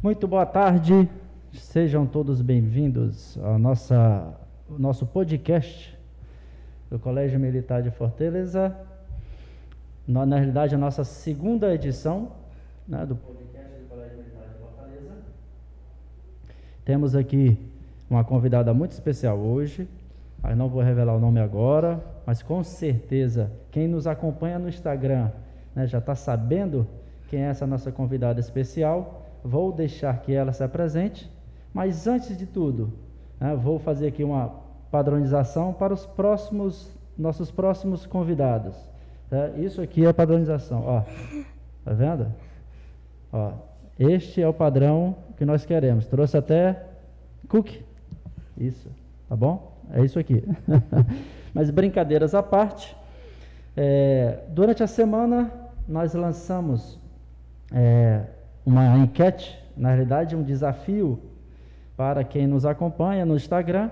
Muito boa tarde, sejam todos bem-vindos ao nosso podcast do Colégio Militar de Fortaleza. Na, na realidade, a nossa segunda edição né, do podcast do Colégio Militar de Fortaleza. Temos aqui uma convidada muito especial hoje. Eu não vou revelar o nome agora, mas com certeza quem nos acompanha no Instagram né, já está sabendo quem é essa nossa convidada especial. Vou deixar que ela se apresente, mas antes de tudo, né, vou fazer aqui uma padronização para os próximos nossos próximos convidados. Tá? Isso aqui é padronização, ó. Tá vendo? Ó, este é o padrão que nós queremos. Trouxe até cookie. Isso, tá bom? É isso aqui. Mas brincadeiras à parte, é, durante a semana nós lançamos é, uma enquete, na realidade um desafio para quem nos acompanha no Instagram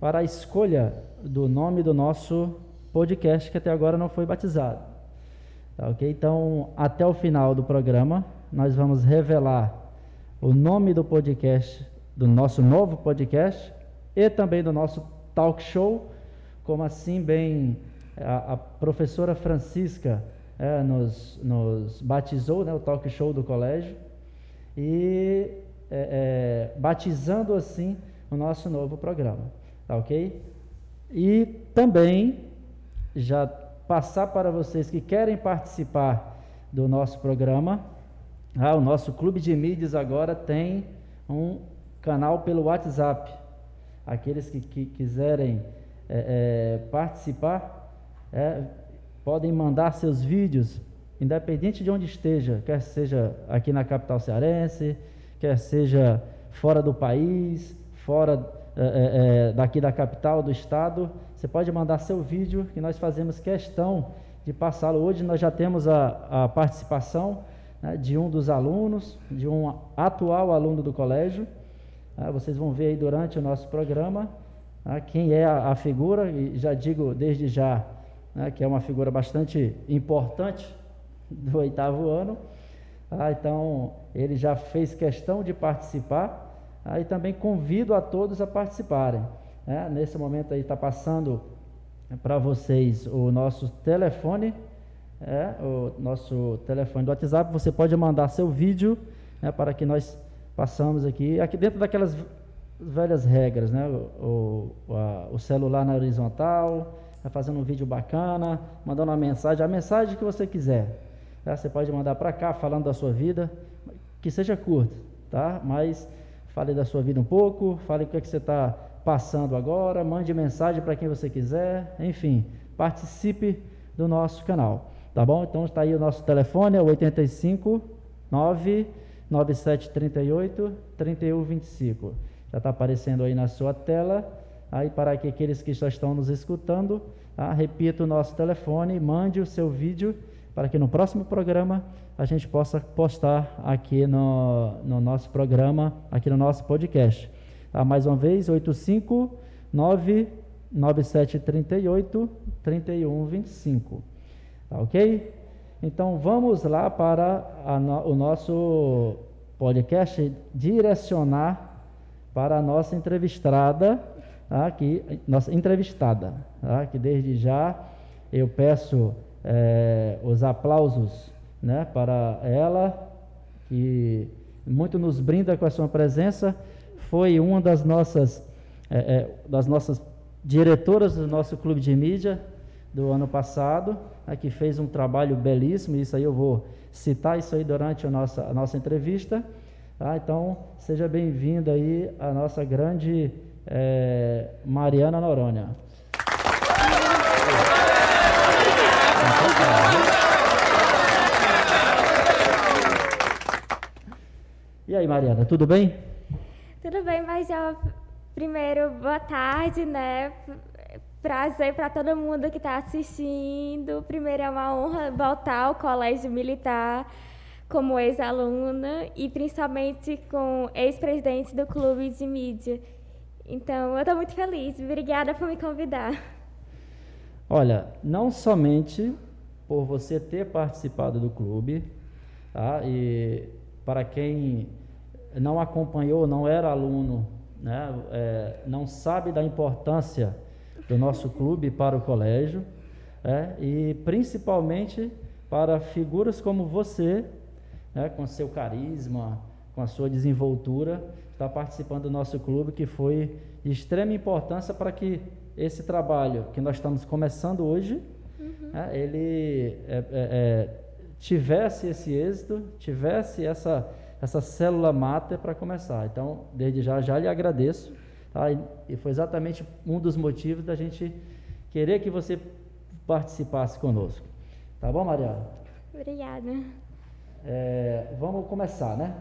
para a escolha do nome do nosso podcast que até agora não foi batizado. Tá, ok? Então, até o final do programa, nós vamos revelar o nome do podcast, do nosso novo podcast e também do nosso talk show, como assim bem a, a professora Francisca é, nos, nos, batizou, né, o talk show do colégio, e é, é, batizando assim o nosso novo programa, tá ok? E também já passar para vocês que querem participar do nosso programa, ah, o nosso clube de mídias agora tem um canal pelo WhatsApp. Aqueles que, que quiserem é, é, participar, é, podem mandar seus vídeos, independente de onde esteja, quer seja aqui na capital cearense, quer seja fora do país, fora é, é, é, daqui da capital, do estado, você pode mandar seu vídeo que nós fazemos questão de passá-lo. Hoje nós já temos a, a participação né, de um dos alunos, de um atual aluno do colégio. Né, vocês vão ver aí durante o nosso programa né, quem é a, a, figura, e já digo desde já né, que é uma figura bastante importante do oitavo ano. Ah, então, ele já fez questão de participar. Ah, e também convido a todos a participarem. Né. Nesse momento aí está passando para vocês o nosso telefone é, o nosso telefone do WhatsApp, você pode mandar seu vídeo né, para que nós passamos aqui, aqui dentro daquelas velhas regras, né, o, o, a, o celular na horizontal, tá fazendo um vídeo bacana, mandando uma mensagem, a mensagem que você quiser, tá? você pode mandar para cá falando da sua vida, que seja curto, tá? mas fale da sua vida um pouco, fale o que, é que você está passando agora, mande mensagem para quem você quiser, enfim, participe do nosso canal. Tá bom? Então está aí o nosso telefone, é o 85 9 9738 3125. Já está aparecendo aí na sua tela. Aí para que aqueles que já estão nos escutando, tá? repita o nosso telefone, mande o seu vídeo para que no próximo programa a gente possa postar aqui no, no nosso programa, aqui no nosso podcast. Tá? Mais uma vez, 859 9738 3125. Tá ok? Então vamos lá para no, o nosso podcast direcionar para a nossa entrevistada, tá? nossa entrevistada, tá? que desde já eu peço é, os aplausos né, para ela, que muito nos brinda com a sua presença, foi uma das nossas, é, é, das nossas diretoras do nosso clube de mídia do ano passado, né, que fez um trabalho belíssimo, isso aí eu vou citar isso aí durante a nossa, a nossa entrevista. Tá? Então, seja bem-vinda aí a nossa grande Mariana Noronha. E aí, Mariana, tudo bem? Tudo bem, mas já primeiro, boa tarde, né? Prazer para todo mundo que está assistindo. Primeiro é uma honra voltar ao Colégio Militar como ex-aluna e principalmente com ex-presidente do clube de mídia. Então, eu estou muito feliz. Obrigada por me convidar. Olha, não somente por você ter participado do clube, tá? e para quem não acompanhou, não era aluno, né, é, não sabe da importância do nosso clube para o colégio, é, e principalmente para figuras como você, né, com seu carisma, com a sua desenvoltura, está participando do nosso clube, que foi de extrema importância para que esse trabalho que nós estamos começando hoje, uhum. né, ele é, é, é tivesse esse êxito, tivesse essa, essa célula máter para começar. Então, desde já, já lhe agradeço. Tá? E, e foi exatamente um dos motivos da gente querer que você participasse conosco. Tá bom, Mariana? Obrigada. É, vamos começar, né?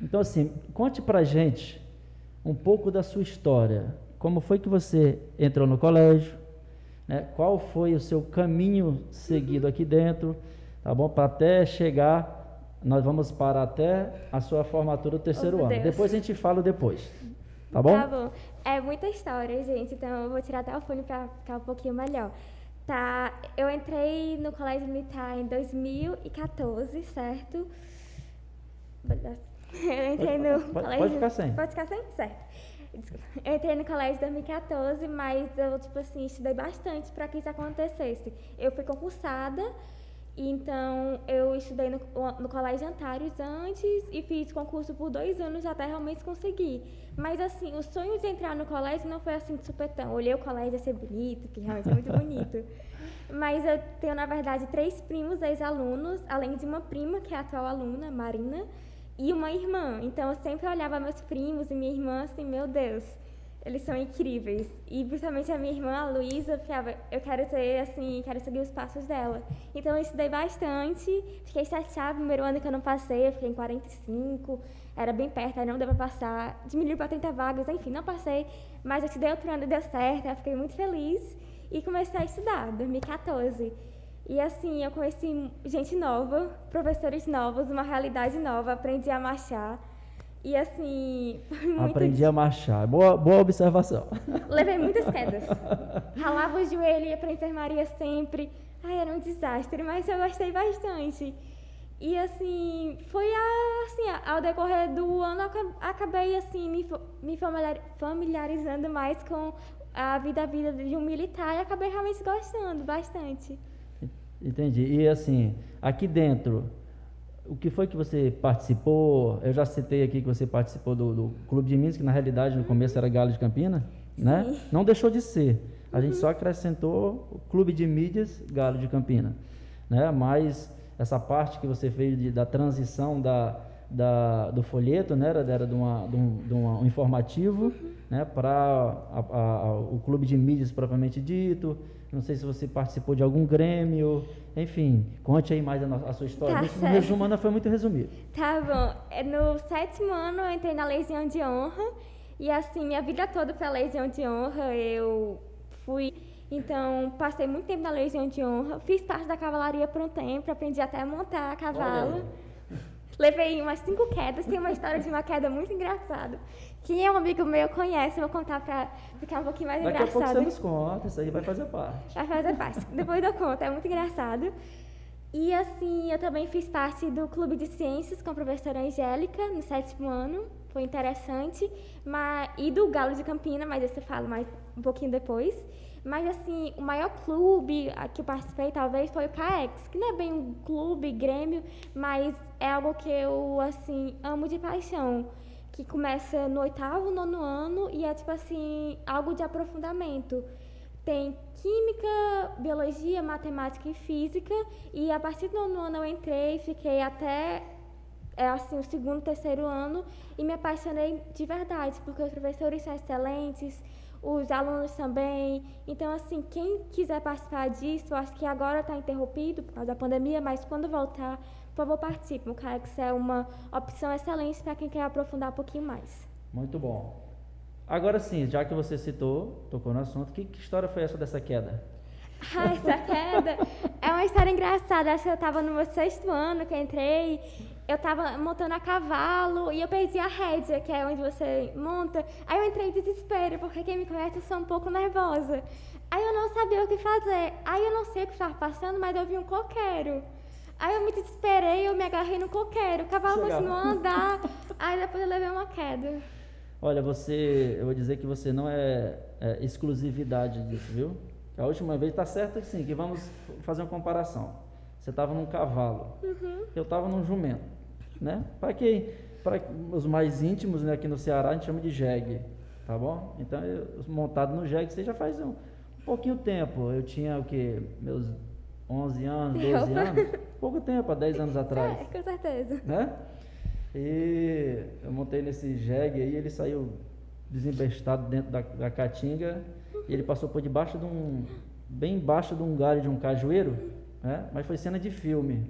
Então, assim, conte pra gente um pouco da sua história. Como foi que você entrou no colégio? Né? Qual foi o seu caminho seguido aqui dentro? Tá bom? Para até chegar, nós vamos para até a sua formatura do terceiro oh, ano. Deus. Depois a gente fala depois. Tá bom? Tá bom. É muita história, gente, então eu vou tirar até o fone para ficar um pouquinho melhor. Tá, eu entrei no Colégio Militar em 2014, certo? Eu entrei no pode, colégio... Pode ficar sem. Pode ficar sem? Certo. Eu entrei no colégio em 2014, mas eu, tipo assim, estudei bastante para que isso acontecesse. Eu fui concursada então, eu estudei no, no Colégio Antares antes e fiz concurso por dois anos até realmente conseguir. Mas, assim, o sonho de entrar no colégio não foi assim de supetão. Olhei o colégio ia ser bonito, que realmente é muito bonito. Mas eu tenho, na verdade, três primos ex-alunos, além de uma prima, que é a atual aluna, Marina, e uma irmã. Então, eu sempre olhava meus primos e minha irmã assim, meu Deus, eles são incríveis. E principalmente a minha irmã, a Luísa, ficava, eu quero ter, assim, quero seguir os passos dela. Então eu estudei bastante, fiquei chateada no primeiro ano que eu não passei, eu fiquei em 45, era bem perto, aí não deu para passar, diminuiu para 30 vagas, enfim, não passei, mas eu estudei outro ano deu certo, eu fiquei muito feliz e comecei a estudar, 2014. E assim, eu conheci gente nova, professores novos, uma realidade nova, aprendi a marchar. E assim. Aprendi a marchar. Boa, boa observação. Levei muitas quedas. Ralava o joelho, ia pra enfermaria sempre. Ai, era um desastre, mas eu gostei bastante. E assim, foi a, assim, ao decorrer do ano, acabei assim, me, me familiarizando mais com a vida a vida de um militar e acabei realmente gostando bastante. Entendi. E assim, aqui dentro, o que foi que você participou? Eu já citei aqui que você participou do, do Clube de Minas, que na realidade no começo era Galo de Campina, né? Sim. né? Não deixou de ser. A uhum. gente só acrescentou o Clube de Mídias Galo de Campina, né? Mas essa parte que você fez de, da transição da, da, do folheto, né? Era, era de, uma, de, um, de um informativo, uhum. Né? Para o Clube de Mídias propriamente dito. Não sei se você participou de algum grêmio. Enfim, conte aí mais a, a sua história. Tá no resumo, Ana, foi muito resumido. Tá bom. É, no sétimo ano, eu entrei na Legião de Honra. E assim, minha vida toda foi a Legião de Honra. Eu fui. Então, passei muito tempo na Legião de Honra. Fiz parte da cavalaria por um tempo, aprendi até a montar a cavalo. Levei umas cinco quedas. Tem uma história de uma queda muito engraçada. Quem é um amigo meu conhece, vou contar para ficar um pouquinho mais Daqui engraçado. Daqui a pouco você nos conta, isso aí vai fazer parte. Vai fazer parte. Depois eu conto, é muito engraçado. E assim, eu também fiz parte do Clube de Ciências com a professora Angélica no sétimo ano, foi interessante. Mas, e do Galo de Campina, mas isso eu falo mais um pouquinho depois. Mas assim, o maior clube que eu participei talvez foi o CAEX, que não é bem um clube, grêmio, mas é algo que eu assim amo de paixão que começa no oitavo, nono ano e é tipo assim, algo de aprofundamento. Tem química, biologia, matemática e física, e a partir do nono ano eu entrei, fiquei até é, assim, o segundo, terceiro ano e me apaixonei de verdade, porque os professores são excelentes, os alunos também. Então, assim, quem quiser participar disso, acho que agora está interrompido por causa da pandemia, mas quando voltar, por favor, participe. O CAEX é uma opção excelente para quem quer aprofundar um pouquinho mais. Muito bom. Agora sim, já que você citou, tocou no assunto, que, que história foi essa dessa queda? Ah, essa queda é uma história engraçada. Acho que eu estava no meu sexto ano que eu entrei. Eu estava montando a cavalo e eu perdi a rédea, que é onde você monta. Aí eu entrei em desespero, porque quem me conhece eu sou um pouco nervosa. Aí eu não sabia o que fazer. Aí eu não sei o que estava passando, mas eu vi um coqueiro. Aí eu me desesperei, eu me agarrei no coqueiro, o cavalo Chegava. continuou a andar, aí depois eu levei uma queda. Olha, você, eu vou dizer que você não é, é exclusividade disso, viu? A última vez tá certo que sim, que vamos fazer uma comparação. Você estava num cavalo, eu estava num jumento, né? Para quem, para os mais íntimos, né, aqui no Ceará a gente chama de jegue, tá bom? Então, eu, montado no jegue, você já faz um, um pouquinho tempo. Eu tinha o que meus 11 anos, 12 anos, pouco tempo, há 10 anos atrás É, com certeza. né? E eu montei nesse jegue aí, ele saiu desembestado dentro da, da caatinga e ele passou por debaixo de um, bem embaixo de um galho de um cajueiro, né? Mas foi cena de filme.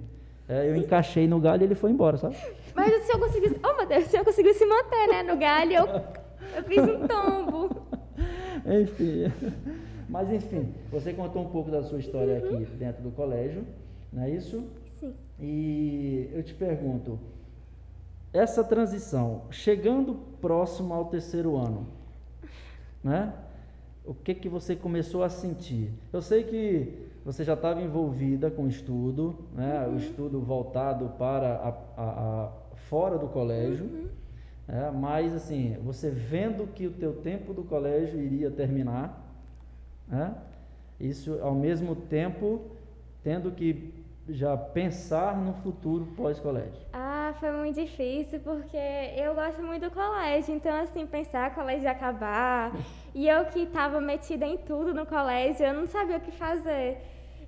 É, eu encaixei no galho e ele foi embora, sabe? Mas o senhor conseguiu. Oh meu Deus, o senhor conseguiu se manter, né? No galho, eu, eu fiz um tombo. enfim. Mas enfim, você contou um pouco da sua história aqui dentro do colégio, não é isso? Sim. E eu te pergunto, essa transição, chegando próximo ao terceiro ano, né? O que que você começou a sentir? Eu sei que você já estava envolvida com o estudo, né? O estudo voltado para a, a- a- fora do colégio, né? mas assim, você vendo que o teu tempo do colégio iria terminar, né? Isso ao mesmo tempo tendo que já pensar no futuro pós-colégio. Ah, foi muito difícil porque eu gosto muito do colégio, então assim, pensar colégio acabar, e eu que estava metida em tudo no colégio, eu não sabia o que fazer.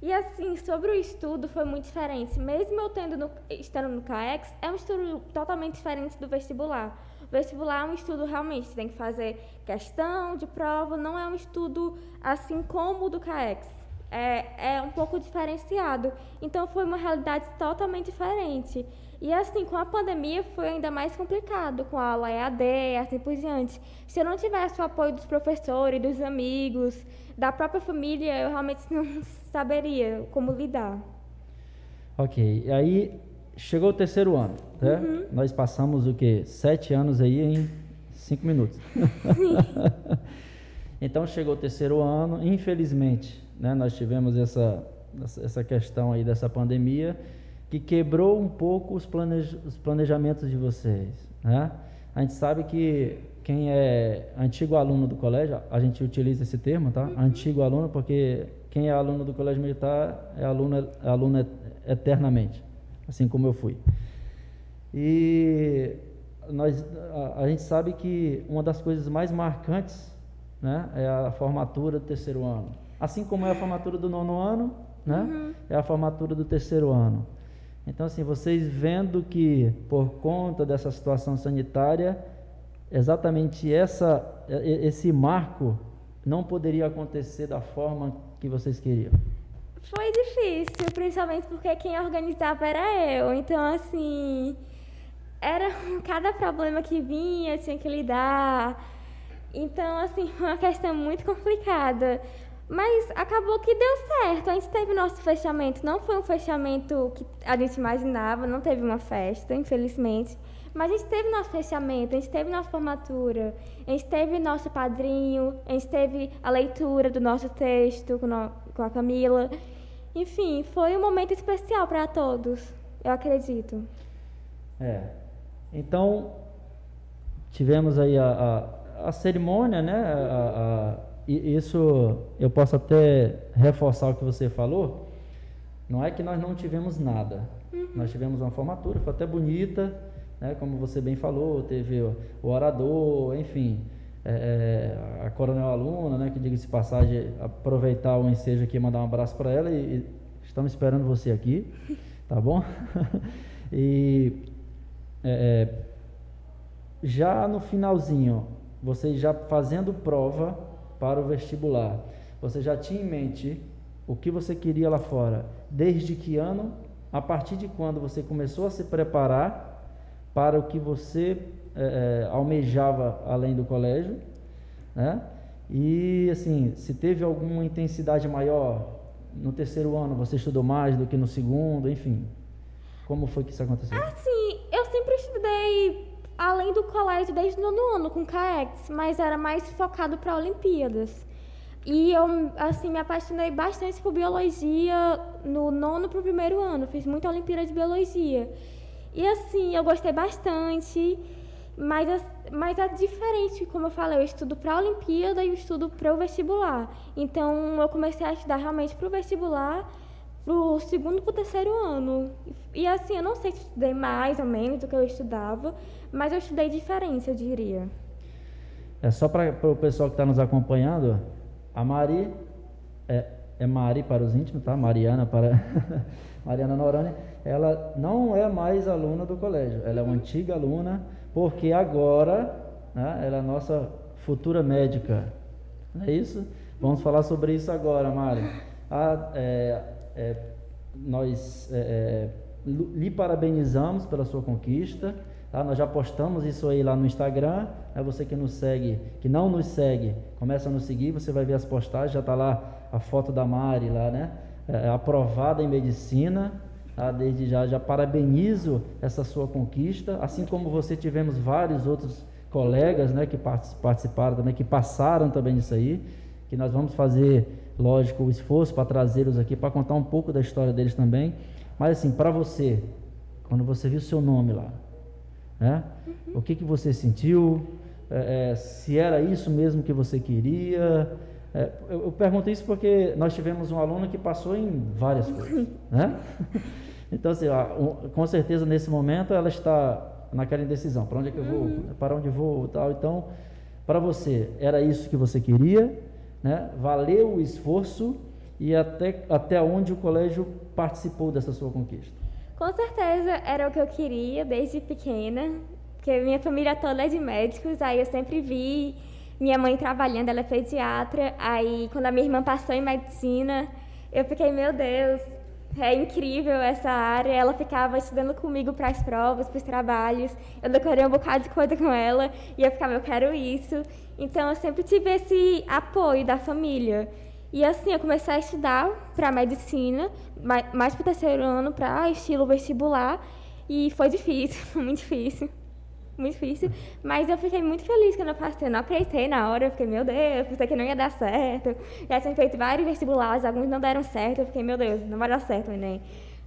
E assim, sobre o estudo foi muito diferente. Mesmo eu tendo no, estando no CAEX, é um estudo totalmente diferente do vestibular. Vestibular é um estudo realmente, você tem que fazer questão de prova, não é um estudo assim como o do CAEX é, é um pouco diferenciado. Então foi uma realidade totalmente diferente. E assim, com a pandemia foi ainda mais complicado, com a aula EAD, assim por diante. Se eu não tivesse o apoio dos professores, dos amigos, da própria família, eu realmente não saberia como lidar. Ok, e aí chegou o terceiro ano, né? Nós passamos o que? Sete anos aí em cinco minutos. então chegou o terceiro ano, infelizmente, né? Nós tivemos essa, essa- essa questão aí dessa pandemia que quebrou um pouco os, planej, os planejamentos de vocês, né? A gente sabe que quem é antigo aluno do colégio, a gente utiliza esse termo, tá? Antigo aluno, porque quem é aluno do colégio militar é aluno, é aluno eternamente, assim como eu fui. E nós, a, a gente sabe que uma das coisas mais marcantes né, é a formatura do terceiro ano. Assim como é a formatura do nono ano, né, é a formatura do terceiro ano. Então, assim, vocês vendo que por conta dessa situação sanitária, exatamente essa, esse marco não poderia acontecer da forma que vocês queriam. Foi difícil, principalmente porque quem organizava era eu. Então, assim, era cada problema que vinha, tinha que lidar. Então, assim, foi uma questão muito complicada. Mas acabou que deu certo. A gente teve nosso fechamento. Não foi um fechamento que a gente imaginava, não teve uma festa, infelizmente. Mas a gente teve nosso fechamento, a gente teve nossa formatura, a gente teve nosso padrinho, a gente teve a leitura do nosso texto com, a Camila. Enfim, foi um momento especial para todos, eu acredito. É. Então, tivemos aí a, a, a cerimônia, né? A- a- e isso eu posso até reforçar o que você falou. Não é que nós não tivemos nada. Nós tivemos uma formatura, foi até bonita, né? Como você bem falou, teve o, o orador, enfim. É, é, a coronel aluna, né? Que diga-se passagem, aproveitar o ensejo aqui e mandar um abraço para ela e, e estamos esperando você aqui, tá bom? e é, é, já no finalzinho, você já fazendo prova para o vestibular, você já tinha em mente o que você queria lá fora? Desde que ano? A partir de quando você começou a se preparar para o que você é, é, almejava além do colégio? Né? E assim, se teve alguma intensidade maior no terceiro ano, você estudou mais do que no segundo, enfim. Como foi que isso aconteceu? Assim, eu sempre estudei além do colégio desde o nono ano com CAEX, mas era mais focado para Olimpíadas. E eu, assim, me apaixonei bastante por biologia no nono para o primeiro ano. Fiz muita Olimpíada de Biologia. E, assim, eu gostei bastante, mas, mas é diferente, como eu falei, eu estudo para a Olimpíada e eu estudo para o vestibular. Então, eu comecei a estudar realmente para o vestibular pro segundo pro terceiro ano. E assim, eu não sei se estudei mais ou menos do que eu estudava, mas eu estudei diferente, eu diria. É só para o pessoal que está nos acompanhando, a Mari é, é Mari para os íntimos, tá? Mariana para Mariana Norânia, ela não é mais aluna do colégio, ela é uma antiga aluna, porque agora né, ela é nossa futura médica. Não é isso? Vamos falar sobre isso agora, Mari. A, é, é, nós é, é lhe parabenizamos pela sua conquista. Tá? Nós já postamos isso aí lá no Instagram. É você que nos segue, que não nos segue, começa a nos seguir. Você vai ver as postagens. Já está lá a foto da Mari lá, né? É, aprovada em medicina. Tá? Desde já, já parabenizo essa sua conquista. Assim como você tivemos vários outros colegas, né, que participaram também, que passaram também nisso aí. Que nós vamos fazer lógico, o esforço para trazê-los aqui, para contar um pouco da história deles também. Mas assim, para você, quando você viu seu nome lá, né? Uhum. O que, que você sentiu? É, é, se era isso mesmo que você queria? É, eu, eu, pergunto isso porque nós tivemos um aluno que passou em várias coisas, né? Então, assim, ó, um, com certeza nesse momento ela está naquela indecisão, para onde é que eu vou, uhum. para onde vou, tal. Então, para você, era isso que você queria? né? valeu o esforço e até, até onde o colégio participou dessa sua conquista? Com certeza era o que eu queria desde pequena, porque minha família toda é de médicos, aí eu sempre vi minha mãe trabalhando, ela é pediatra, aí quando a minha irmã passou em medicina, eu fiquei, meu Deus, é incrível essa área. Ela ficava estudando comigo para as provas, para os trabalhos. Eu decorei um bocado de coisa com ela e eu ficava, eu quero isso. Então eu sempre tive esse apoio da família. E assim, eu comecei a estudar para medicina, mais para o terceiro ano, para estilo vestibular. E foi difícil, muito difícil. Muito difícil. Mas eu fiquei muito feliz quando eu passei. Eu não acreditei na hora. Eu fiquei, meu Deus, pensei que não ia dar certo. Já tinha feito vários vestibulares, alguns não deram certo. Eu fiquei, meu Deus, não vai dar certo o.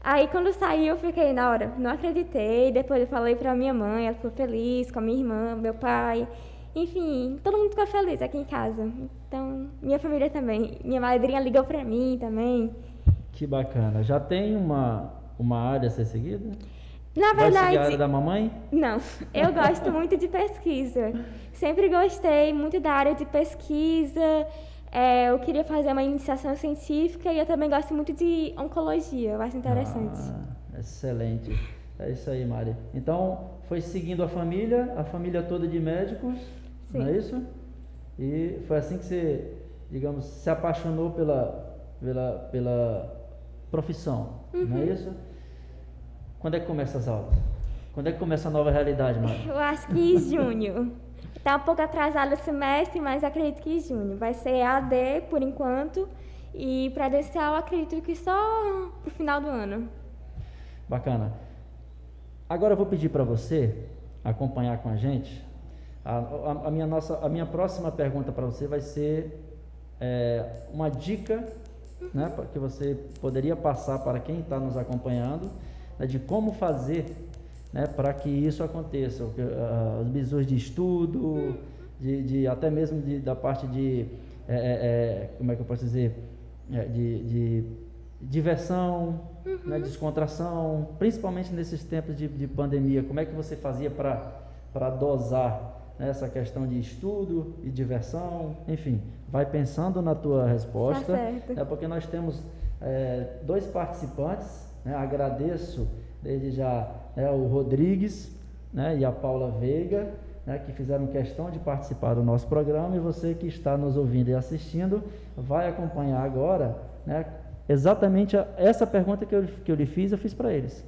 Aí quando saiu, eu fiquei na hora, não acreditei. Depois eu falei para minha mãe, ela ficou feliz, com a minha irmã, meu pai. Enfim, todo mundo ficou feliz aqui em casa. Então, minha família também. Minha madrinha ligou para mim também. Que bacana. Já tem uma, uma área a ser seguida? Na verdade. Vai da mamãe? Não. Eu gosto muito de pesquisa. Sempre gostei muito da área de pesquisa. É, eu queria fazer uma iniciação científica e eu também gosto muito de oncologia. Eu acho interessante. Ah, excelente. É isso aí, Mari. Então, foi seguindo a família, a família toda de médicos Sim. Não é isso? E foi assim que você, digamos, se apaixonou pela, pela, pela profissão, uhum. não é uhum. isso? Quando é que começa as aulas? Quando é que começa a nova realidade, Mara? Eu acho que em junho. Está um pouco atrasado o semestre, mas acredito que em junho. Vai ser AD por enquanto. E presencial acredito que só pro final do ano. Bacana. Agora eu vou pedir para você acompanhar com a gente a, a, a, minha, nossa, a minha próxima pergunta para você vai ser é, uma dica né, que você poderia passar para quem está nos acompanhando né, de como fazer né, para que isso aconteça. Uh, os bisus de estudo, de, de até mesmo de, da parte de, é, é, é como é que eu posso dizer, é, de, de diversão, uhum. né, descontração, principalmente nesses tempos de, de pandemia. Como é que você fazia para dosar né, essa questão de estudo e diversão, enfim, vai pensando na tua resposta, tá é porque nós temos é, dois participantes, né, agradeço desde já né, o Rodrigues né, e a Paula Veiga, né, que fizeram questão de participar do nosso programa e você que está nos ouvindo e assistindo vai acompanhar agora né, exatamente a, essa pergunta que eu, que eu lhe fiz, eu fiz para eles.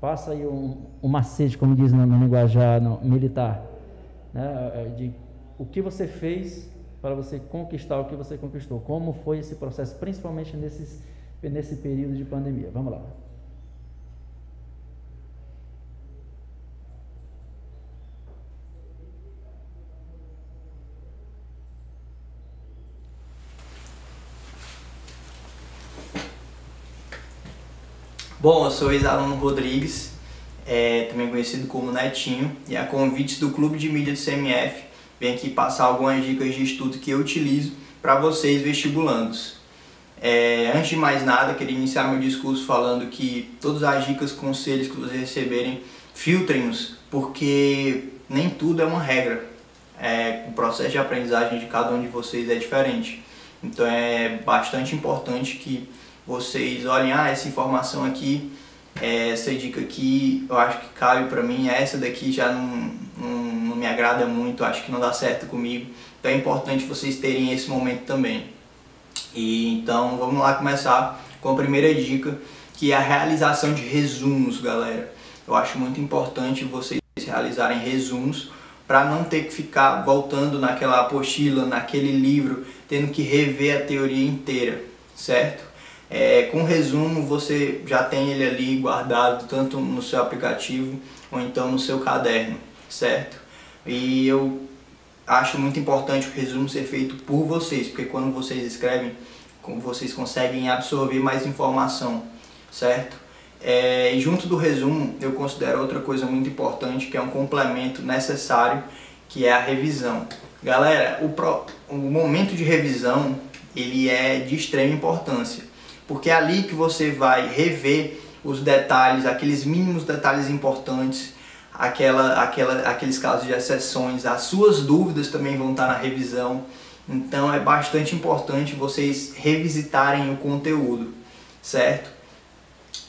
Passa aí um, um macete, como diz no, no linguajar no, militar né, é, de o que você fez para você conquistar o que você conquistou. Como foi esse processo, principalmente nesses, nesse período de pandemia. Vamos lá. Bom, eu sou ex-aluno Rodrigues, é, também conhecido como Netinho, e a convite do Clube de Mídia do CMF, venho aqui passar algumas dicas de estudo que eu utilizo para vocês vestibulandos. É, antes de mais nada, queria iniciar meu discurso falando que todas as dicas, conselhos que vocês receberem, filtrem-nos, porque nem tudo é uma regra. É, o processo de aprendizagem de cada um de vocês é diferente. Então é bastante importante que vocês olhem, ah, essa informação aqui, é, essa dica aqui, eu acho que cabe para mim, essa daqui já não, não, não me agrada muito, acho que não dá certo comigo. Então é importante vocês terem esse momento também. E então vamos lá começar com a primeira dica, que é a realização de resumos, galera. Eu acho muito importante vocês realizarem resumos para não ter que ficar voltando naquela apostila, naquele livro, tendo que rever a teoria inteira, certo? É, com resumo você já tem ele ali guardado tanto no seu aplicativo ou então no seu caderno, certo? E eu acho muito importante o resumo ser feito por vocês, porque quando vocês escrevem, vocês conseguem absorver mais informação, certo? É, junto do resumo, eu considero outra coisa muito importante, que é um complemento necessário, que é a revisão. Galera, o, pro, o momento de revisão, ele é de extrema importância, porque é ali que você vai rever os detalhes, aqueles mínimos detalhes importantes, aquela, aquela, aqueles casos de exceções, as suas dúvidas também vão estar na revisão. Então é bastante importante vocês revisitarem o conteúdo, certo?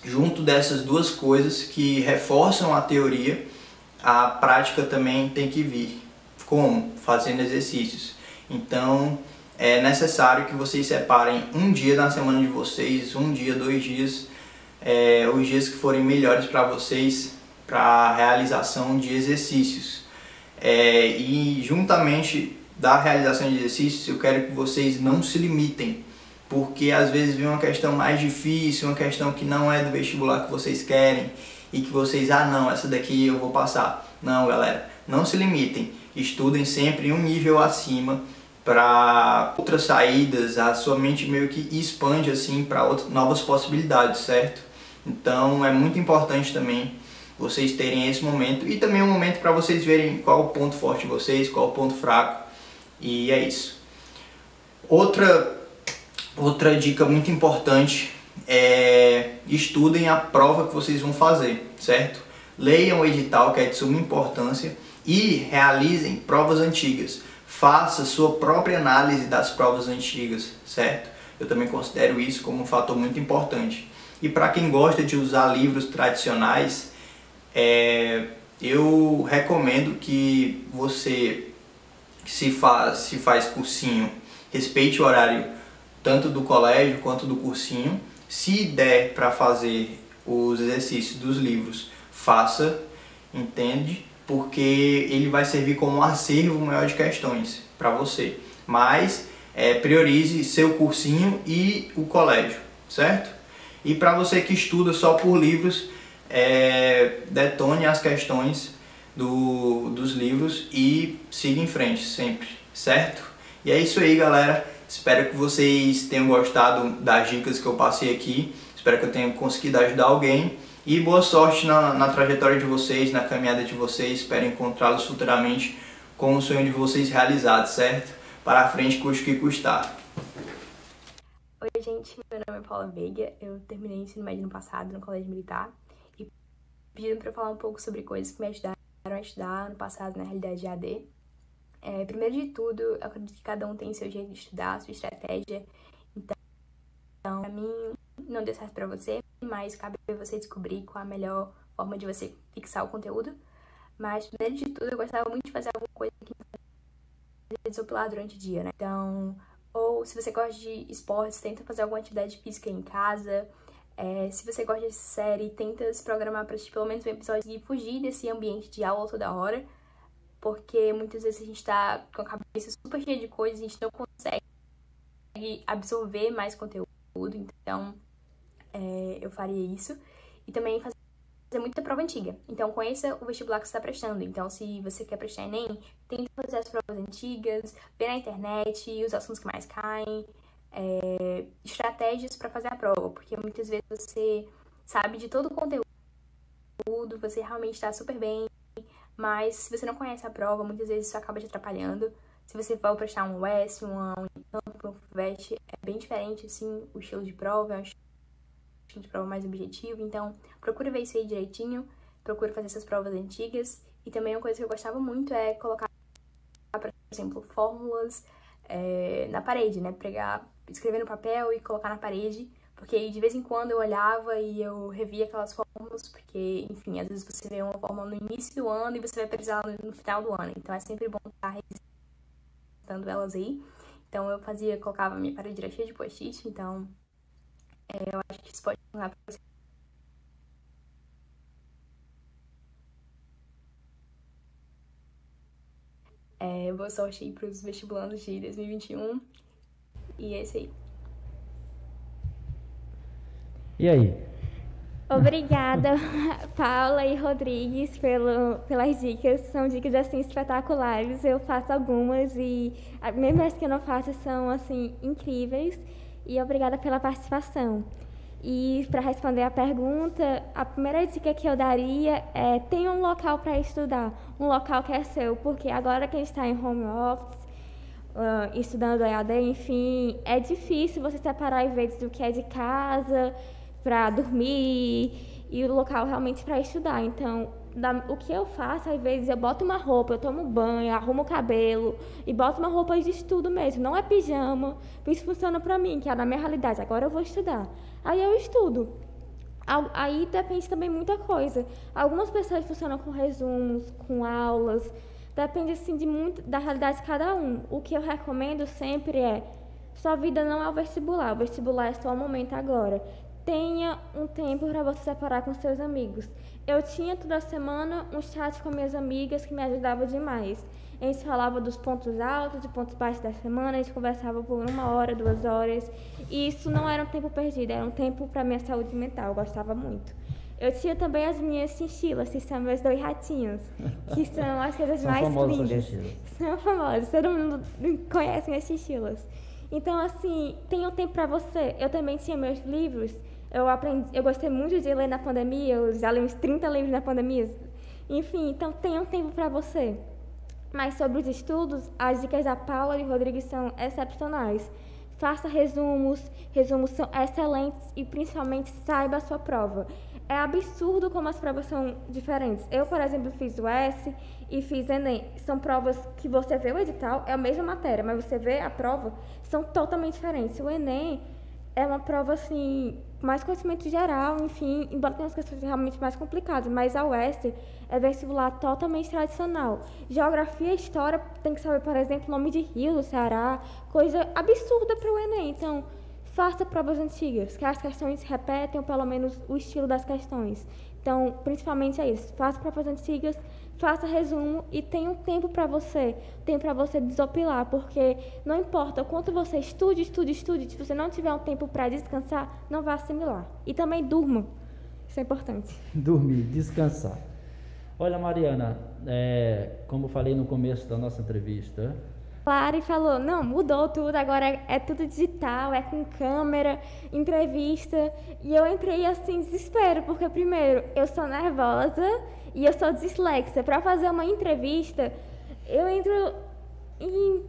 junto dessas duas coisas que reforçam a teoria, a prática também tem que vir. Como? Fazendo exercícios. Então, é necessário que vocês separem um dia na semana de vocês, um dia, dois dias, é, os dias que forem melhores para vocês para a realização de exercícios. É, e juntamente da realização de exercícios, eu quero que vocês não se limitem porque às vezes vem uma questão mais difícil, uma questão que não é do vestibular que vocês querem e que vocês, ah não, essa daqui eu vou passar. Não, galera, não se limitem, estudem sempre um nível acima para outras saídas, a sua mente meio que expande assim para novas possibilidades, certo? Então é muito importante também vocês terem esse momento e também um momento para vocês verem qual o ponto forte de vocês, qual o ponto fraco e é isso. Outra Outra dica muito importante é estudem a prova que vocês vão fazer, certo? Leiam o edital que é de suma importância e realizem provas antigas. Faça sua própria análise das provas antigas, certo? Eu também considero isso como um fator muito importante. E para quem gosta de usar livros tradicionais, é, eu recomendo que você se faz, se faz cursinho, respeite o horário tanto do colégio quanto do cursinho. Se der para fazer os exercícios dos livros, faça, entende? Porque ele vai servir como um acervo maior de questões para você. Mas é, priorize seu cursinho e o colégio, certo? E para você que estuda só por livros, é, detone as questões do, dos livros e siga em frente sempre, certo? E é isso aí, galera. Espero que vocês tenham gostado das dicas que eu passei aqui. Espero que eu tenha conseguido ajudar alguém. E boa sorte na, na trajetória de vocês, na caminhada de vocês. Espero encontrá-los futuramente com o sonho de vocês realizado, certo? Para a frente, custe o que custar. Oi, gente. Meu nome é Paula Veiga. Eu terminei o ensino médio no passado no Colégio Militar. E pediram para falar um pouco sobre coisas que me ajudaram a estudar no passado na realidade de AD. É, primeiro de tudo, eu acredito que cada um tem seu jeito de estudar, sua estratégia. Então, pra mim, não deu certo pra você, mas cabe você descobrir qual a melhor forma de você fixar o conteúdo. Mas, primeiro de tudo, eu gostava muito de fazer alguma coisa que me desopilar durante o dia, né? Então, ou se você gosta de esportes, tenta fazer alguma atividade física em casa. É, se você gosta de série, tenta se programar para assistir pelo menos um episódio e fugir desse ambiente de aula toda hora porque muitas vezes a gente tá com a cabeça super cheia de coisas, a gente não consegue absorver mais conteúdo, então é, eu faria isso. E também fazer muita prova antiga. Então, conheça o vestibular que você está prestando. Então, se você quer prestar Enem, tente fazer as provas antigas, ver na internet os assuntos que mais caem, é, estratégias para fazer a prova, porque muitas vezes você sabe de todo o conteúdo, você realmente está super bem, mas se você não conhece a prova, muitas vezes isso acaba te atrapalhando. Se você for prestar um US, um Unicamp, um FUVEST, é bem diferente, assim, o estilo de prova, é um estilo de prova mais objetivo, então procure ver isso aí direitinho, procure fazer essas provas antigas, e também uma coisa que eu gostava muito é colocar, por exemplo, fórmulas é, na parede, né, pregar, escrever no papel e colocar na parede, porque de vez em quando eu olhava e eu revia aquelas fórmulas, porque, enfim, às vezes você vê uma fórmula no início do ano e você vai precisar no, final do ano. Então é sempre bom estar revisitando elas aí. Então eu fazia, colocava minha parede cheia de post-it, então é, eu acho que isso pode funcionar pra você. É, boa sorte aí para os vestibulandos de 2021. E é isso aí. E aí? Obrigada, Paula e Rodrigues, pelo, pelas dicas. São dicas assim espetaculares. Eu faço algumas e mesmo as que eu não faço são assim incríveis. E obrigada pela participação. E para responder a pergunta, a primeira dica que eu daria é tenha um local para estudar, um local que é seu, porque agora que a gente está em home office, uh, estudando EAD, enfim, é difícil você separar eventos do que é de casa, para dormir e o local realmente para estudar. Então, da, o que eu faço, às vezes, eu boto uma roupa, eu tomo banho, arrumo o cabelo e boto uma roupa de estudo mesmo, não é pijama. Isso funciona para mim, que é na minha realidade. Agora eu vou estudar. Aí eu estudo. Aí depende também muita coisa. Algumas pessoas funcionam com resumos, com aulas. Depende assim de muito da realidade de cada um. O que eu recomendo sempre é sua vida não é o vestibular, o vestibular é só o momento agora tenha um tempo para você separar com seus amigos. Eu tinha toda semana um chat com minhas amigas que me ajudava demais. A gente falava dos pontos altos e pontos baixos da semana, a gente conversava por uma hora, duas horas. E isso não era um tempo perdido, era um tempo para minha saúde mental, eu gostava muito. Eu tinha também as minhas chinchilas, que são meus dois ratinhos, que são as coisas mais lindas. São famosas, todo mundo conhece minhas chinchilas. Então, assim, tenha um tempo para você. Eu também tinha meus livros eu aprendi, eu gostei muito de ler na pandemia, eu já li uns 30 livros na pandemia. Enfim, então tenha um tempo para você. Mas sobre os estudos, as dicas da Paula e Rodrigues são excepcionais. Faça resumos, resumos são excelentes e principalmente saiba a sua prova. É absurdo como as provas são diferentes. Eu, por exemplo, fiz o S e fiz Enem. São provas que você vê o edital, é a mesma matéria, mas você vê a prova, são totalmente diferentes. O Enem é uma prova assim mais conhecimento geral, enfim, embora tenha as questões realmente mais complicadas, mas a UEST é vestibular totalmente tradicional. Geografia e história tem que saber, por exemplo, nome de rio do Ceará, coisa absurda para o Enem. Então, faça provas antigas, que as questões repetem ou pelo menos o estilo das questões. Então, principalmente é isso, faça provas antigas, faça resumo e tenha um tempo para você, tempo para você desopilar, porque não importa o quanto você estude, estude, estude, se você não tiver um tempo para descansar, não vai assimilar. E também durma. Isso é importante. Dormir, descansar. Olha, Mariana, é, como falei no começo da nossa entrevista, Clara e falou: não, mudou tudo, agora é, é, tudo digital, é com câmera, entrevista. E eu entrei assim, desespero, porque, primeiro, eu sou nervosa e eu sou dislexa. Para fazer uma entrevista, eu entro em,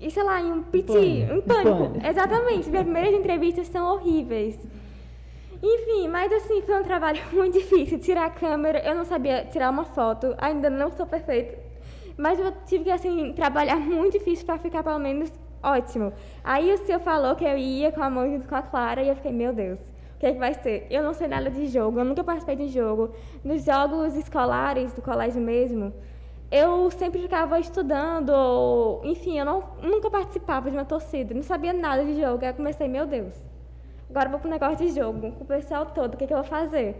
em sei lá, em um piti, um pânico. pânico. Exatamente, minhas primeiras entrevistas são horríveis. Enfim, mas assim, foi um trabalho muito difícil. Tirar a câmera, eu não sabia tirar uma foto, ainda não sou perfeita. Mas eu tive que, assim, trabalhar muito difícil para ficar pelo menos ótimo. Aí o senhor falou que eu ia com a mão junto com a Clara e eu fiquei, meu Deus o que, é que vai ser? Eu não sei nada de jogo, eu nunca participei de jogo. Nos jogos escolares do colégio mesmo, eu sempre ficava estudando, ou, enfim, eu não, nunca participava de uma torcida, não sabia nada de jogo. Aí eu comecei, meu Deus, agora vou pro negócio de jogo, com o pessoal todo, o que, é que eu vou fazer?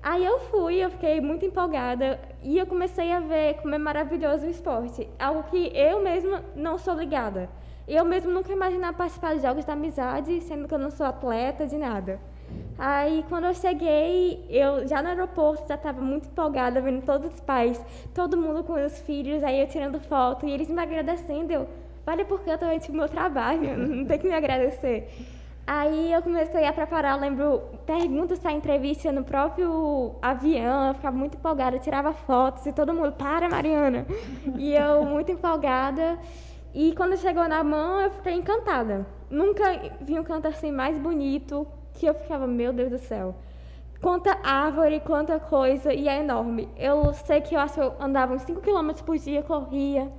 Aí eu fui, eu fiquei muito empolgada e eu comecei a ver como é maravilhoso o esporte, algo que eu mesma não sou ligada. Eu mesmo nunca imaginava participar de jogos da amizade, sendo que eu não sou atleta de nada. Aí, quando eu cheguei, eu já no aeroporto já estava muito empolgada, vendo todos os pais, todo mundo com os filhos, aí eu tirando foto e eles me agradecendo. Eu, vale porque eu também tive meu trabalho, não tem que me agradecer. Aí eu comecei a preparar, eu lembro, perguntas para entrevista no próprio avião, eu ficava muito empolgada, tirava fotos e todo mundo, para Mariana! e eu muito empolgada. E quando chegou na mão, eu fiquei encantada. Nunca vi um canto assim mais bonito, que eu ficava, meu Deus do céu. Quanta árvore, quanta coisa, e é enorme. Eu sei que eu acho que eu andava uns 5 km por dia, corria.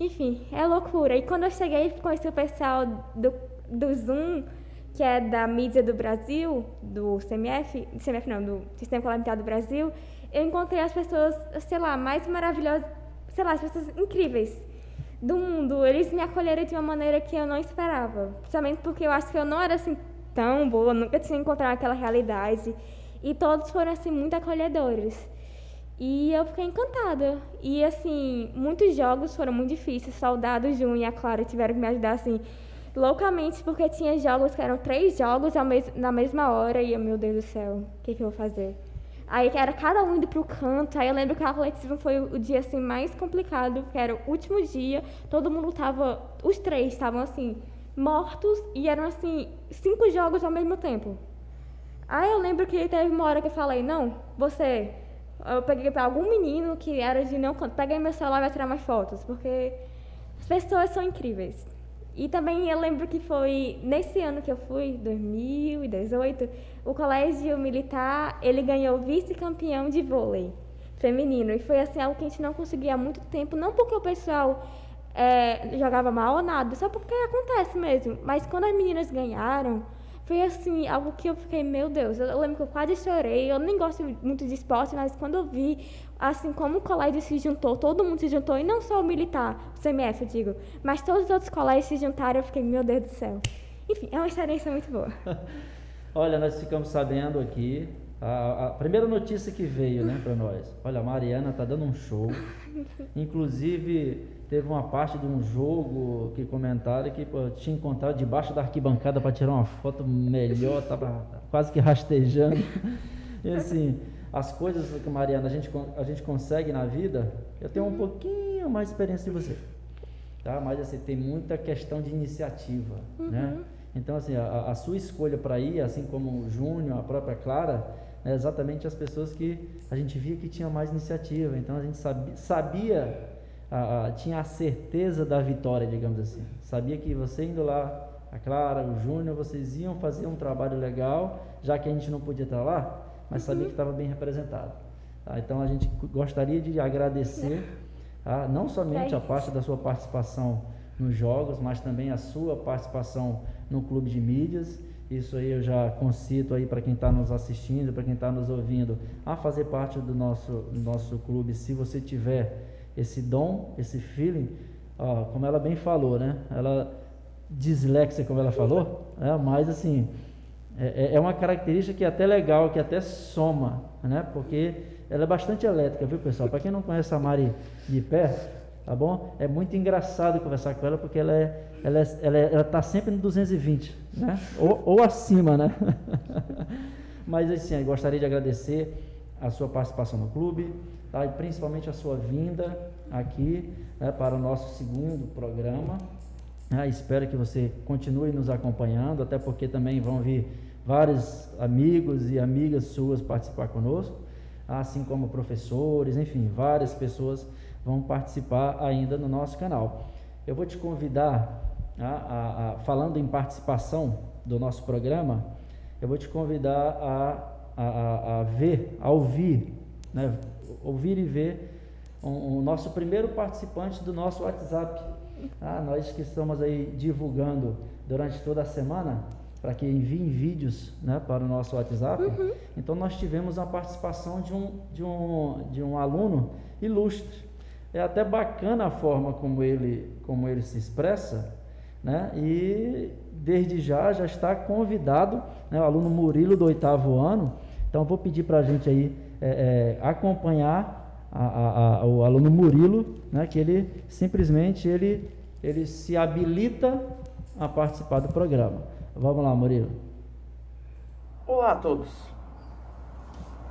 Enfim, é loucura. E quando eu cheguei com esse pessoal do, do Zoom, que é da mídia do Brasil, do CMF, CMF não, do Sistema Parlamentar do Brasil, eu encontrei as pessoas, sei lá, mais maravilhosas, sei lá, as pessoas incríveis do mundo. Eles me acolheram de uma maneira que eu não esperava, principalmente porque eu acho que eu não era assim tão boa, nunca tinha encontrado aquela realidade. E todos foram assim muito acolhedores. E eu fiquei encantada. E assim, muitos jogos foram muito difíceis. Soldado Jun e a Clara tiveram que me ajudar assim loucamente, porque tinha jogos que eram três jogos na mesma hora, e eu, meu Deus do céu, o que, que eu vou fazer? Aí era cada um indo pro canto, aí eu lembro que a atletismo foi o dia assim mais complicado, porque era o último dia, todo mundo tava, os três estavam assim, mortos, e eram assim, cinco jogos ao mesmo tempo. Aí eu lembro que teve uma hora que eu falei, não, você, eu peguei para algum menino que era de não peguei meu celular e vai tirar mais fotos, porque as pessoas são incríveis. E também eu lembro que foi nesse ano que eu fui, 2018, o colégio militar, ele ganhou vice-campeão de vôlei feminino. E foi assim, algo que a gente não conseguia há muito tempo, não porque o pessoal é, jogava mal ou nada, só porque acontece mesmo. Mas quando as meninas ganharam, foi assim, algo que eu fiquei, meu Deus, eu lembro que eu quase chorei. Eu nem gosto muito de esporte, mas quando eu vi, assim, como o colégio se juntou, todo mundo se juntou, e não só o militar, o CMF, eu digo, mas todos os outros colégios se juntaram, eu fiquei, meu Deus do céu. Enfim, é uma experiência muito boa. Olha, nós ficamos sabendo aqui, a, a primeira notícia que veio, né, para nós. Olha, a Mariana tá dando um show. Inclusive, Teve uma parte de um jogo que comentaram que pô, tinha encontrado debaixo da arquibancada para tirar uma foto melhor, estava quase que rastejando. E assim, as coisas que Mariana a gente, a gente consegue na vida, eu tenho um pouquinho mais de experiência de você. Tá? Mas assim, tem muita questão de iniciativa. Uhum. Né? Então, assim, a, a sua escolha para ir, assim como o Júnior, a própria Clara, é exatamente as pessoas que a gente via que tinha mais iniciativa. Então a gente sabia, sabia a, a, tinha a certeza da vitória, digamos assim. Sabia que você indo lá, a Clara, o Júnior, vocês iam fazer um trabalho legal, já que a gente não podia estar lá, mas sabia uhum. que estava bem representado. Tá? Então a gente gostaria de agradecer, tá? não somente a parte da sua participação nos jogos, mas também a sua participação no clube de mídias. Isso aí eu já concito aí para quem está nos assistindo, para quem está nos ouvindo, a fazer parte do nosso, do nosso clube, se você tiver esse dom, esse feeling, ó, como ela bem falou, né? Ela dislexia, como ela falou, é, mas assim, é, é, é uma característica que é até legal, que até soma, né? Porque ela é bastante elétrica, viu, pessoal? Para quem não conhece a Mari de perto, tá bom? É muito engraçado conversar com ela, porque ela é, ela é, ela, é, ela tá sempre no 220, né? Ou, ou acima, né? mas assim, eu gostaria de agradecer a sua participação no clube, tá? e principalmente a sua vinda aqui né, para o nosso segundo programa. Ah, espero que você continue nos acompanhando, até porque também vão vir vários amigos e amigas suas participar conosco, assim como professores, enfim, várias pessoas vão participar ainda no nosso canal. Eu vou te convidar, a, a, a, falando em participação do nosso programa, eu vou te convidar a ver, a ouvir, né, ouvir e ver o, nosso primeiro participante do nosso WhatsApp. Ah, nós que estamos aí divulgando durante toda a semana para que enviem vídeos né, para o nosso WhatsApp. Uhum. Então nós tivemos a participação de um, de, um, de um aluno ilustre. É até bacana a forma como ele, como ele se expressa, né? E desde já já está convidado, né, o aluno Murilo do oitavo ano. Então vou pedir para a gente aí é, é, acompanhar a, a, a, o aluno Murilo, né, que ele simplesmente ele, ele se habilita a participar do programa. Vamos lá, Murilo. Olá a todos.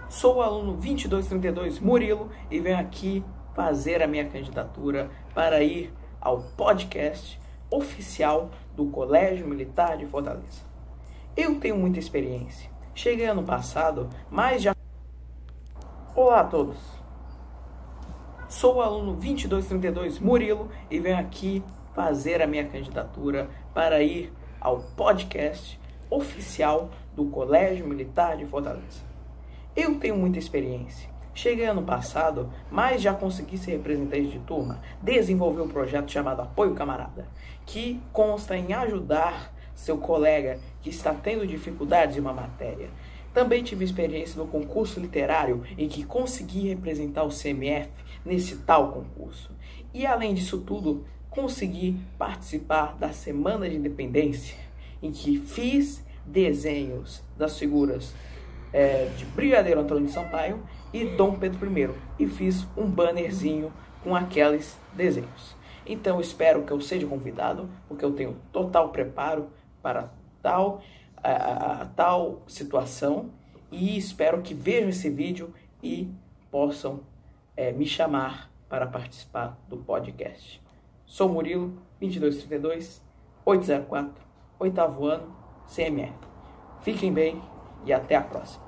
Sou o aluno 2232 Murilo e venho aqui fazer a minha candidatura para ir ao podcast oficial do Colégio Militar de Fortaleza. Eu tenho muita experiência. Cheguei ano passado, mas já. Olá a todos. Sou o aluno 2232 Murilo e venho aqui fazer a minha candidatura para ir ao podcast oficial do Colégio Militar de Fortaleza. Eu tenho muita experiência. Cheguei ano passado, mas já consegui ser representante de turma, desenvolver um projeto chamado Apoio Camarada, que consta em ajudar seu colega que está tendo dificuldades em uma matéria. Também tive experiência no concurso literário em que consegui representar o CMF nesse tal concurso. E além disso tudo, consegui participar da Semana de Independência, em que fiz desenhos das figuras é, de Brigadeiro Antônio de Sampaio e Dom Pedro I e fiz um bannerzinho com aqueles desenhos. Então espero que eu seja convidado, porque eu tenho total preparo para tal, a, a, tal situação e espero que vejam esse vídeo e possam é, me chamar para participar do podcast. Sou Murilo, 2232 804, oitavo ano, CMF. Fiquem bem e até a próxima.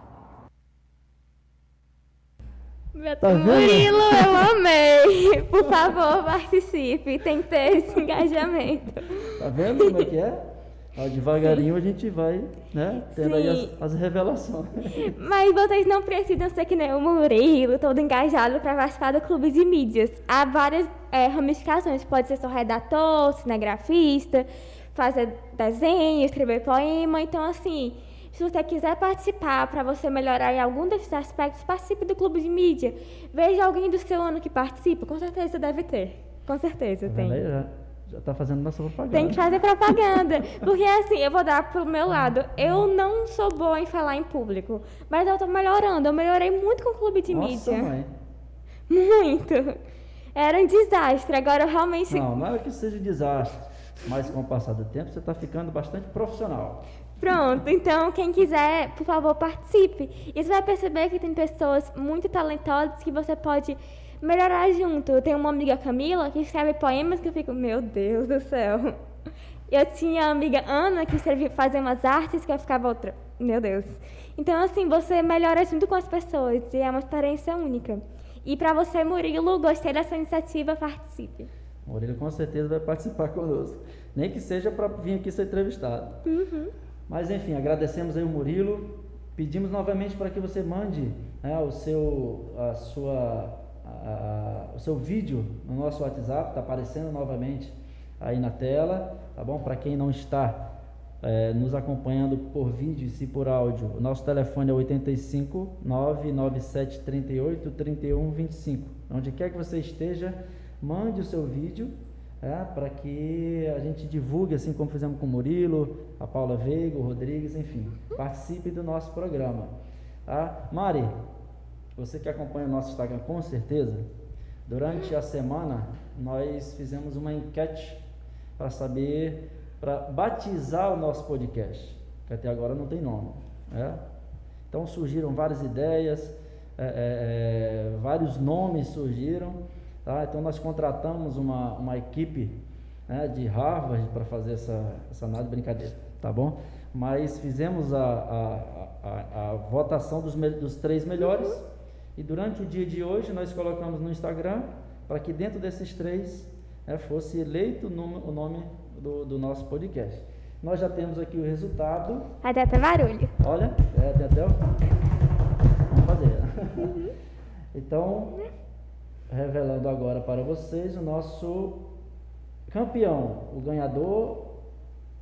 Tá Murilo, eu amei. Por favor, participe. Tem que ter esse engajamento. Tá vendo como é que é? Devagarinho Sim. a gente vai, né, tendo Sim. aí as, as, revelações. Mas vocês não precisam ser que nem o Murilo, todo engajado para participar do clube de mídias. Há várias é, ramificações. Pode ser só redator, cinegrafista, fazer desenho, escrever poema. Então, assim, se você quiser participar para você melhorar em algum desses aspectos, participe do clube de mídia. Veja alguém do seu ano que participa, com certeza deve ter. Com certeza tem. Já, já tá fazendo nossa propaganda. Tem que fazer propaganda. Porque assim, eu vou dar pro meu lado. Eu não sou boa em falar em público, mas eu estou melhorando. Eu melhorei muito com o clube de nossa, mídia. Mãe. Muito. Era um desastre. Agora eu realmente. Não, não é que seja um desastre. Mas com o passar do tempo, você está ficando bastante profissional. Pronto, então quem quiser, por favor, participe. E você vai perceber que tem pessoas muito talentosas que você pode melhorar junto. Eu tenho uma amiga Camila que escreve poemas que eu fico, meu Deus do céu. Eu tinha a amiga Ana que escrevia, fazia umas artes que eu ficava outra, meu Deus. Então, assim, você melhora junto com as pessoas e é uma experiência única. E para você, Murilo, gostei dessa iniciativa, participe. Murilo com certeza vai participar conosco. Nem que seja para vir aqui ser entrevistado. Uhum. Mas enfim, agradecemos aí o Murilo. Pedimos novamente para que você mande né, o, seu, a sua, o seu vídeo no nosso WhatsApp, está aparecendo novamente aí na tela, tá bom? Para quem não está é, nos acompanhando por vídeo e por áudio, o nosso telefone é 85 997 38 31 25. Onde quer que você esteja, mande o seu vídeo é, para que a gente divulgue, assim como fizemos com o Murilo, a Paula Veiga, o Rodrigues, enfim, participe do nosso programa. Tá? Mari, você que acompanha o nosso Instagram com certeza, durante a semana nós fizemos uma enquete para saber, para batizar o nosso podcast, que até agora não tem nome. É? Então surgiram várias ideias, é, é, é vários nomes surgiram. Tá? Então nós contratamos uma, uma equipe né, de Harvard para fazer essa, essa análise brincadeira, tá bom? Mas fizemos a, a, a, a votação dos, dos três melhores e durante o dia de hoje nós colocamos no Instagram para que dentro desses três né, fosse eleito o nome, o nome do, do, nosso podcast. Nós já temos aqui o resultado. Até até barulho. Olha, é, até o... Vamos fazer. Uhum. então, revelando agora para vocês o nosso campeão, o ganhador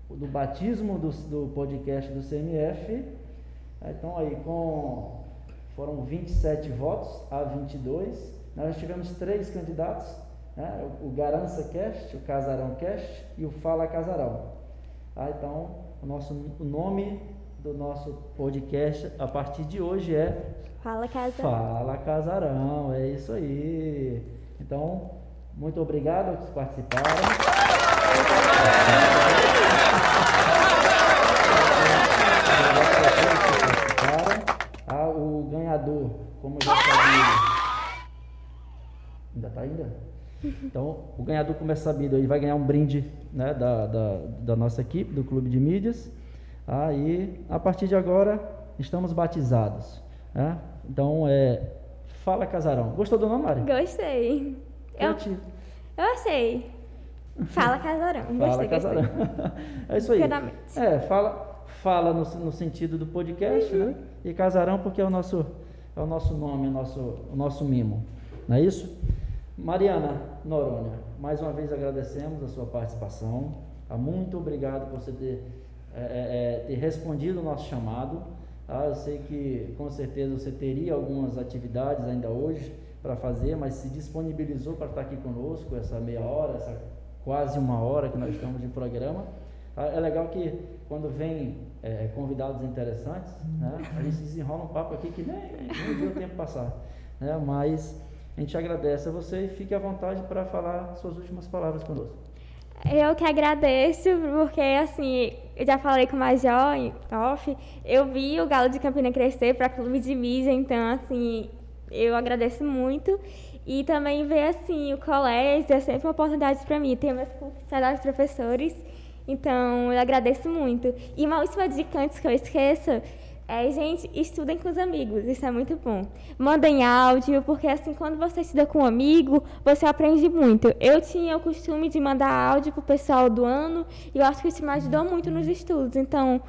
do batismo do, do podcast do CMF. Então aí com foram 27 votos a 22. Nós tivemos três candidatos, né? o Garança Cast, o Casarão Cast e o Fala Casarão. Ah, então o nosso o nome do nosso podcast a partir de hoje é Fala Casarão. Fala Casarão, é isso aí. Então, muito obrigado a que participaram. Como já sabia. Ainda tá ainda? Então, o ganhador, como é sabido, ele vai ganhar um brinde né, da, da, da nossa equipe, do Clube de Mídias. Aí, a partir de agora, estamos batizados. Né? Então, é, fala Casarão. Gostou do nome, Mari? Gostei. Eu, Criativo. eu achei. Fala casarão. Fala Gostei, Casarão. gostei. é isso aí. É, fala, fala no, no sentido do podcast, Uhum. né? E Casarão porque é o nosso, é o nosso nome, é o nosso, o nosso mimo. Não é isso? Mariana Noronha, mais uma vez agradecemos a sua participação. Tá? Muito obrigado por você ter, é, é, é, ter respondido o nosso chamado. Tá? Eu sei que com certeza você teria algumas atividades ainda hoje para fazer, mas se disponibilizou para estar aqui conosco essa meia hora, essa quase uma hora que nós estamos de programa. Tá? É legal que quando vem é, convidados interessantes, né, a gente desenrola um papo aqui que nem, nem viu o tempo passar. Né? Mas a gente agradece a você e fique à vontade para falar suas últimas palavras conosco. Eu que agradeço, porque assim, eu já falei com o Major em off, eu vi o Galo de Campina crescer para clube de mídia, então assim, eu agradeço muito. E também ver assim, o colégio é sempre uma oportunidade para mim, ter meus professores, então eu agradeço muito. E uma última dica antes que eu esqueça, é, gente, estudem com os amigos, isso é muito bom. Mandem áudio, porque assim, quando você estuda com um amigo, você aprende muito. Eu tinha o costume de mandar áudio pro pessoal do ano, e eu acho que isso me ajudou muito nos estudos. Então,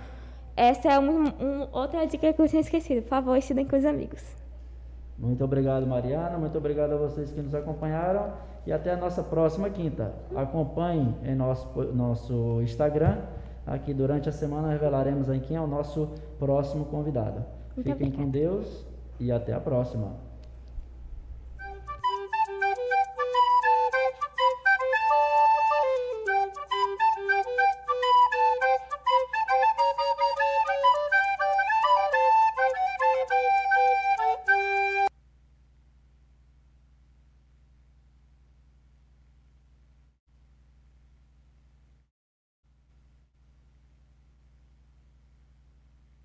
essa é um, um- outra dica que eu tinha esquecido. Por favor, estudem com os amigos. Muito obrigado, Mariana. Muito obrigado a vocês que nos acompanharam. E até a nossa próxima quinta. Acompanhe em nosso, nosso Instagram. Aqui durante a semana revelaremos aí quem é o nosso próximo convidado. Muito Fiquem com obrigada. Deus e até a próxima.